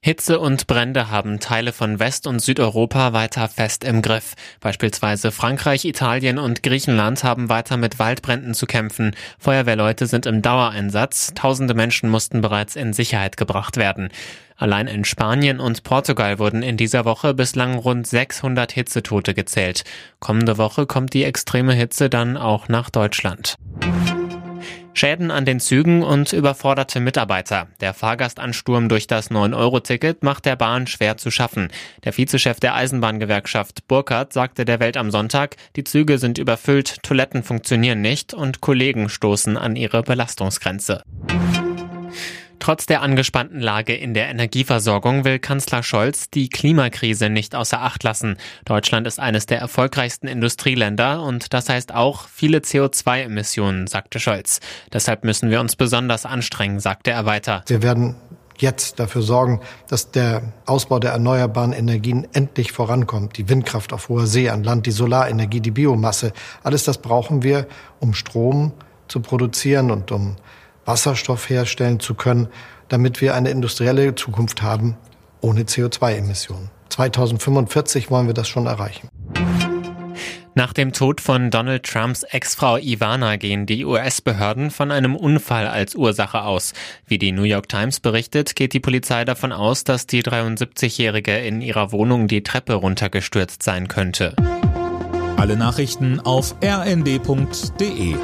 Hitze und Brände haben Teile von West- und Südeuropa weiter fest im Griff. Beispielsweise Frankreich, Italien und Griechenland haben weiter mit Waldbränden zu kämpfen. Feuerwehrleute sind im Dauereinsatz. Tausende Menschen mussten bereits in Sicherheit gebracht werden. Allein in Spanien und Portugal wurden in dieser Woche bislang rund 600 Hitzetote gezählt. Kommende Woche kommt die extreme Hitze dann auch nach Deutschland. Schäden an den Zügen und überforderte Mitarbeiter. Der Fahrgastansturm durch das 9-Euro-Ticket macht der Bahn schwer zu schaffen. Der Vizechef der Eisenbahngewerkschaft Burkhardt sagte der Welt am Sonntag, die Züge sind überfüllt, Toiletten funktionieren nicht und Kollegen stoßen an ihre Belastungsgrenze. Trotz der angespannten Lage in der Energieversorgung will Kanzler Scholz die Klimakrise nicht außer Acht lassen. Deutschland ist eines der erfolgreichsten Industrieländer und das heißt auch viele CO2-Emissionen, sagte Scholz. Deshalb müssen wir uns besonders anstrengen, sagte er weiter. Wir werden jetzt dafür sorgen, dass der Ausbau der erneuerbaren Energien endlich vorankommt. Die Windkraft auf hoher See an Land, die Solarenergie, die Biomasse. Alles das brauchen wir, um Strom zu produzieren und um Wasserstoff herstellen zu können, damit wir eine industrielle Zukunft haben ohne CO2-Emissionen. 2045 wollen wir das schon erreichen. Nach dem Tod von Donald Trumps Ex-Frau Ivana gehen die US-Behörden von einem Unfall als Ursache aus. Wie die New York Times berichtet, geht die Polizei davon aus, dass die 73-Jährige in ihrer Wohnung die Treppe runtergestürzt sein könnte. Alle Nachrichten auf rnd.de